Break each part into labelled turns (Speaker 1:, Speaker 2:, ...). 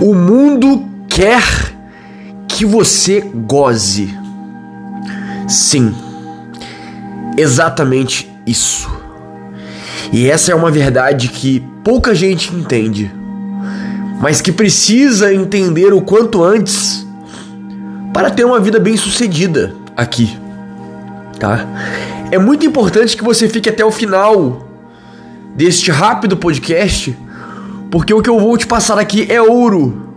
Speaker 1: O mundo quer que você goze. Sim, exatamente isso. E essa é uma verdade que pouca gente entende, mas que precisa entender o quanto antes para ter uma vida bem sucedida aqui, tá? É muito importante que você fique até o final deste rápido podcast, porque o que eu vou te passar aqui é ouro.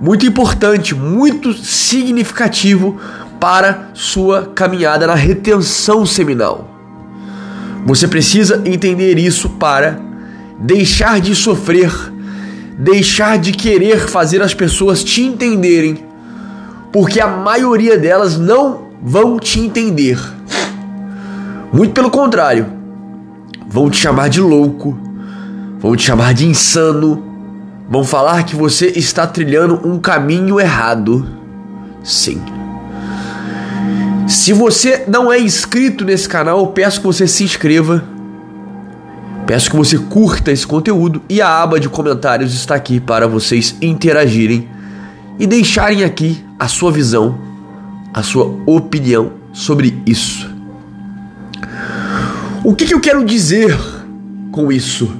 Speaker 1: Muito importante, muito significativo para sua caminhada na retenção seminal. Você precisa entender isso para deixar de sofrer, deixar de querer fazer as pessoas te entenderem, porque a maioria delas não vão te entender. Muito pelo contrário, vão te chamar de louco, vão te chamar de insano, vão falar que você está trilhando um caminho errado. Sim. Se você não é inscrito nesse canal, eu peço que você se inscreva. Peço que você curta esse conteúdo e a aba de comentários está aqui para vocês interagirem e deixarem aqui a sua visão, a sua opinião sobre isso. O que, que eu quero dizer com isso?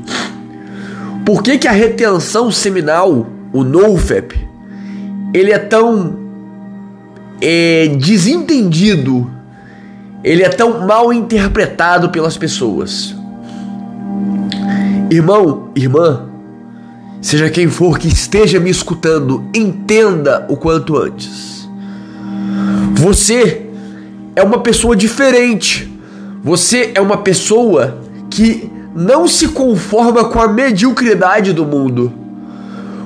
Speaker 1: Por que, que a retenção seminal, o NoFap, ele é tão é, desentendido, ele é tão mal interpretado pelas pessoas? Irmão, irmã, seja quem for que esteja me escutando, entenda o quanto antes. Você é uma pessoa diferente você é uma pessoa que não se conforma com a mediocridade do mundo.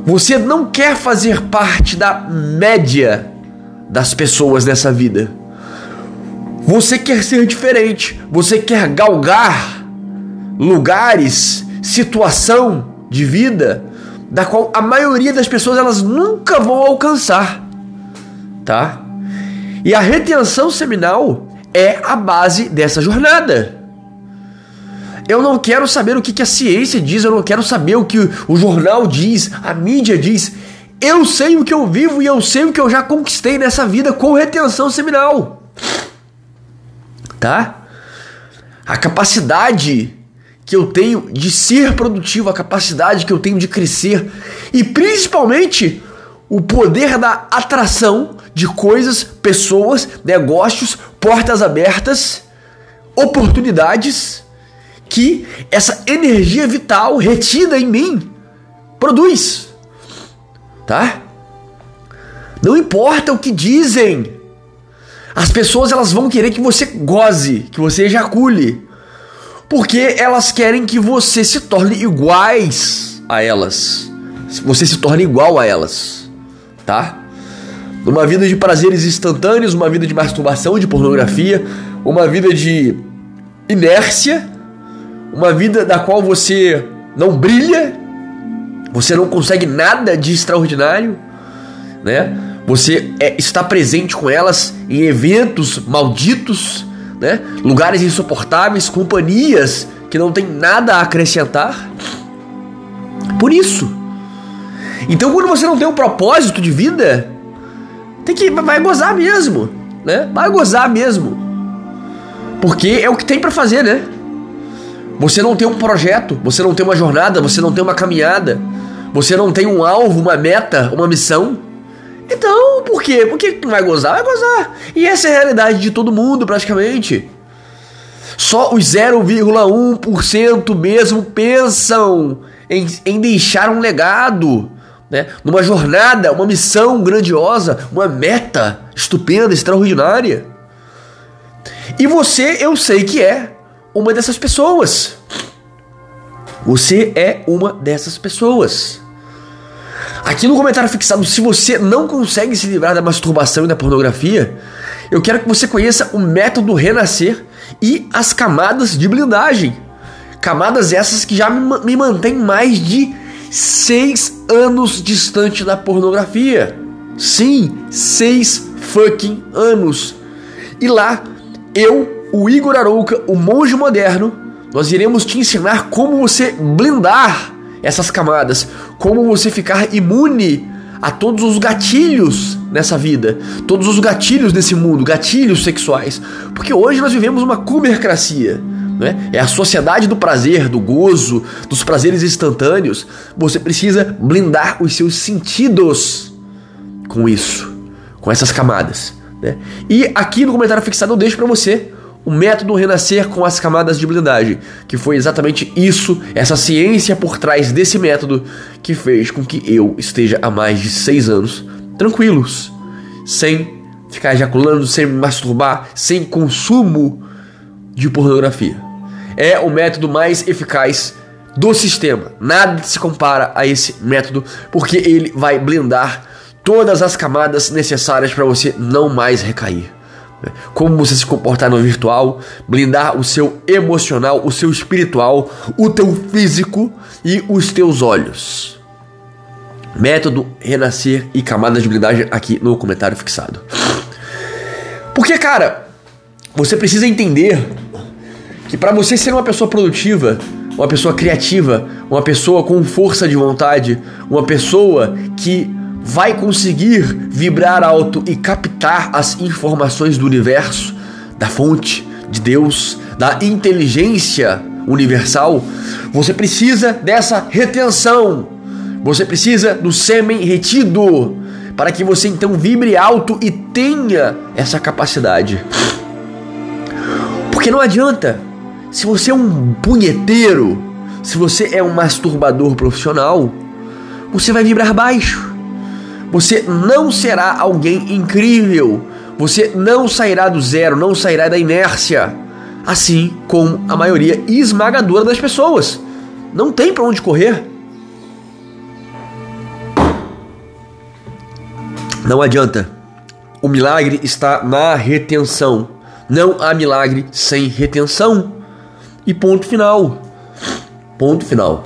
Speaker 1: Você não quer fazer parte da média das pessoas nessa vida. Você quer ser diferente. Você quer galgar lugares, situação de vida da qual a maioria das pessoas elas nunca vão alcançar, tá? E a retenção seminal é a base dessa jornada. Eu não quero saber o que, a ciência diz, eu não quero saber o que o jornal diz, a mídia diz. Eu sei o que eu vivo e eu sei o que eu já conquistei nessa vida com retenção seminal. Tá? A capacidade que eu tenho de ser produtivo, a capacidade que eu tenho de crescer e principalmente o poder da atração de coisas, pessoas, negócios, portas abertas, oportunidades que essa energia vital retida em mim produz. Tá? Não importa o que dizem. As pessoas elas vão querer que você goze, que você ejacule. Porque elas querem que você se torne iguais a elas. Você se torne igual a elas tá? Uma vida de prazeres instantâneos, uma vida de masturbação, de pornografia, uma vida de inércia, uma vida da qual você não brilha, você não consegue nada de extraordinário, né? Você é, está presente com elas em eventos malditos, né? Lugares insuportáveis, companhias que não tem nada a acrescentar. Por isso, então, quando você não tem um propósito de vida, tem que vai gozar mesmo, né? Vai gozar mesmo. Porque é o que tem para fazer, né? Você não tem um projeto, você não tem uma jornada, você não tem uma caminhada, você não tem um alvo, uma meta, uma missão. Então, por quê? Por que vai gozar? Vai gozar. E essa é a realidade de todo mundo, praticamente. Só os 0,1% mesmo pensam em, em deixar um legado né? numa jornada, uma missão grandiosa, uma meta estupenda, extraordinária. E você, eu sei que é uma dessas pessoas. Você é uma dessas pessoas. Aqui no comentário fixado, se você não consegue se livrar da masturbação e da pornografia, eu quero que você conheça o método renascer e as camadas de blindagem. Camadas essas que já me, mantêm mais de seis anos distante da pornografia. Sim, seis fucking anos. E lá, eu, o Igor Arouca, o monge moderno, nós iremos te ensinar como você blindar essas camadas, como você ficar imune a todos os gatilhos nessa vida, todos os gatilhos nesse mundo, gatilhos sexuais. Porque hoje nós vivemos uma comercracia. Né? É a sociedade do prazer, do gozo, dos prazeres instantâneos. Você precisa blindar os seus sentidos com isso, com essas camadas. Né? E aqui no comentário fixado eu deixo para você o método renascer com as camadas de blindagem, que foi exatamente isso, essa ciência por trás desse método que fez com que eu esteja há mais de seis anos tranquilos, sem ficar ejaculando, sem me masturbar, sem consumo de pornografia. É o método mais eficaz do sistema. Nada se compara a esse método, porque ele vai blindar todas as camadas necessárias para você não mais recair. Como você se comportar no virtual, blindar o seu emocional, o seu espiritual, o teu físico e os teus olhos. Método renascer e camadas de blindagem aqui no comentário fixado. Porque, cara, você precisa entender que para você ser uma pessoa produtiva, uma pessoa criativa, uma pessoa com força de vontade, uma pessoa que vai conseguir vibrar alto e captar as informações do universo, da fonte de Deus, da inteligência universal, você precisa dessa retenção. Você precisa do sêmen retido para que você então vibre alto e tenha essa capacidade. Porque não adianta se você é um punheteiro, se você é um masturbador profissional, você vai vibrar baixo. Você não será alguém incrível. Você não sairá do zero, não sairá da inércia. Assim como a maioria esmagadora das pessoas. Não tem para onde correr. Não adianta. O milagre está na retenção. Não há milagre sem retenção. E ponto final. Ponto final.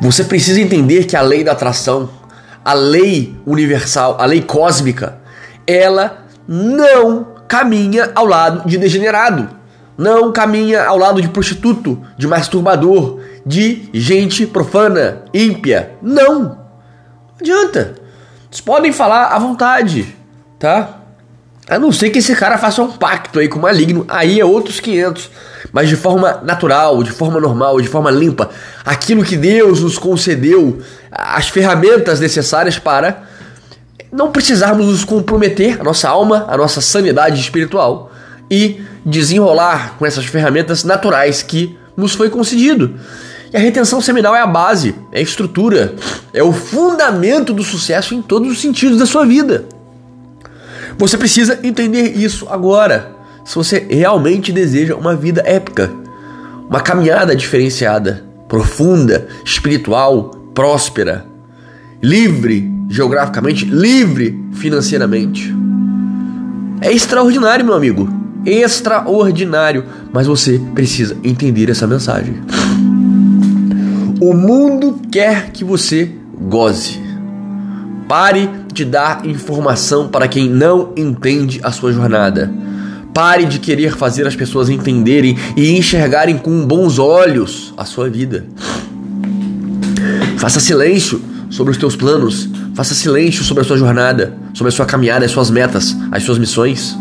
Speaker 1: Você precisa entender que a lei da atração a lei universal, a lei cósmica, ela não caminha ao lado de degenerado, não caminha ao lado de prostituto, de masturbador, de gente profana, ímpia. Não! Não adianta. Vocês podem falar à vontade, tá? A não ser que esse cara faça um pacto aí com o maligno, aí é outros 500. Mas de forma natural, de forma normal, de forma limpa. Aquilo que Deus nos concedeu, as ferramentas necessárias para não precisarmos nos comprometer, a nossa alma, a nossa sanidade espiritual e desenrolar com essas ferramentas naturais que nos foi concedido. E a retenção seminal é a base, é a estrutura, é o fundamento do sucesso em todos os sentidos da sua vida. Você precisa entender isso agora, se você realmente deseja uma vida épica, uma caminhada diferenciada, profunda, espiritual, próspera, livre geograficamente, livre financeiramente. É extraordinário, meu amigo. Extraordinário. Mas você precisa entender essa mensagem. O mundo quer que você goze. Pare de dar informação para quem não entende a sua jornada. Pare de querer fazer as pessoas entenderem e enxergarem com bons olhos a sua vida. Faça silêncio sobre os teus planos. Faça silêncio sobre a sua jornada, sobre a sua caminhada, as suas metas, as suas missões.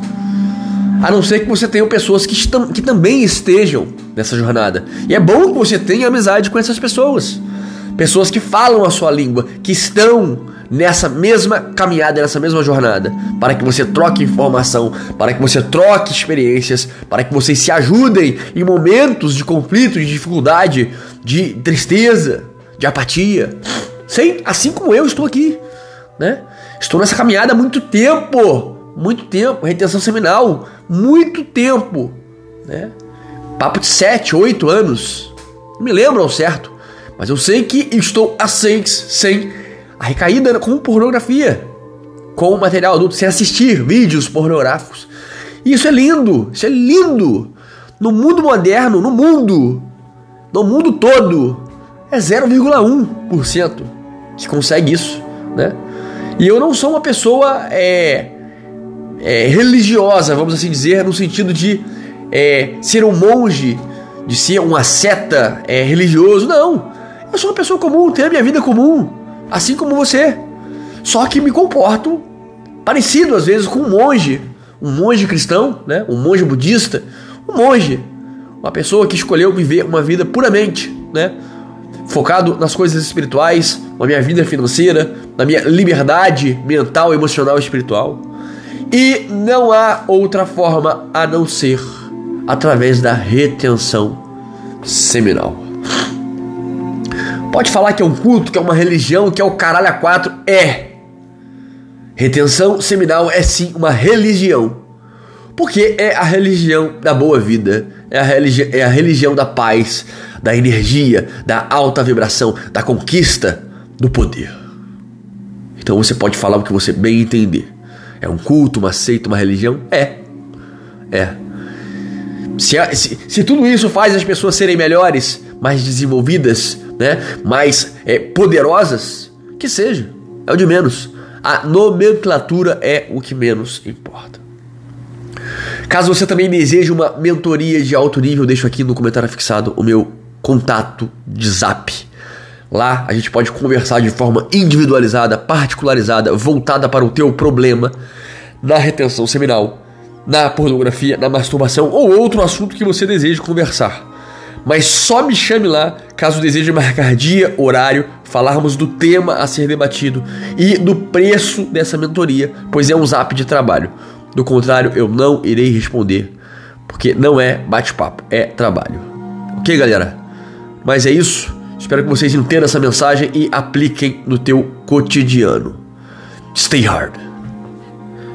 Speaker 1: A não ser que você tenha pessoas que, que também estejam nessa jornada. E é bom que você tenha amizade com essas pessoas. Pessoas que falam a sua língua, que estão nessa mesma caminhada, nessa mesma jornada, para que você troque informação, para que você troque experiências, para que vocês se ajudem em momentos de conflito, de dificuldade, de tristeza, de apatia. Sim, assim como eu estou aqui, né? Estou nessa caminhada há muito tempo, muito tempo, retenção seminal, muito tempo, né? Papo de 7, 8 anos. Não me lembro ao certo, mas eu sei que estou há 6 sem a recaída com pornografia, com material adulto, sem assistir vídeos pornográficos. Isso é lindo, isso é lindo. No mundo moderno, no mundo, no mundo todo, é 0,1% que consegue isso, né? E eu não sou uma pessoa é, é, religiosa, vamos assim dizer, no sentido de é, ser um monge, de ser um asceta é, religioso. Não. Eu sou uma pessoa comum, tenho a minha vida comum, assim como você. Só que me comporto parecido às vezes com um monge, um monge cristão, né? Um monge budista, um monge, uma pessoa que escolheu viver uma vida puramente, né? Focado nas coisas espirituais, na minha vida financeira, na minha liberdade mental, emocional e espiritual. E não há outra forma a não ser através da retenção seminal. Pode falar que é um culto, que é uma religião, que é o caralho a quatro? É. Retenção seminal é sim uma religião. Porque é a religião da boa vida, é a, religi é a religião da paz, da energia, da alta vibração, da conquista do poder. Então você pode falar o que você bem entender. É um culto, uma seita, uma religião? É. É. Se, se, se tudo isso faz as pessoas serem melhores, mais desenvolvidas, né, mais é, poderosas, que seja. É o de menos. A nomenclatura é o que menos importa. Caso você também deseje uma mentoria de alto nível, deixo aqui no comentário fixado o meu contato de zap. Lá a gente pode conversar de forma individualizada, particularizada, voltada para o teu problema na retenção seminal, na pornografia, na masturbação ou outro assunto que você deseje conversar. Mas só me chame lá caso deseje marcar dia, horário, falarmos do tema a ser debatido e do preço dessa mentoria, pois é um zap de trabalho. Do contrário, eu não irei responder, porque não é bate-papo, é trabalho. Ok, galera? Mas é isso. Espero que vocês entendam essa mensagem e apliquem no teu cotidiano. Stay hard.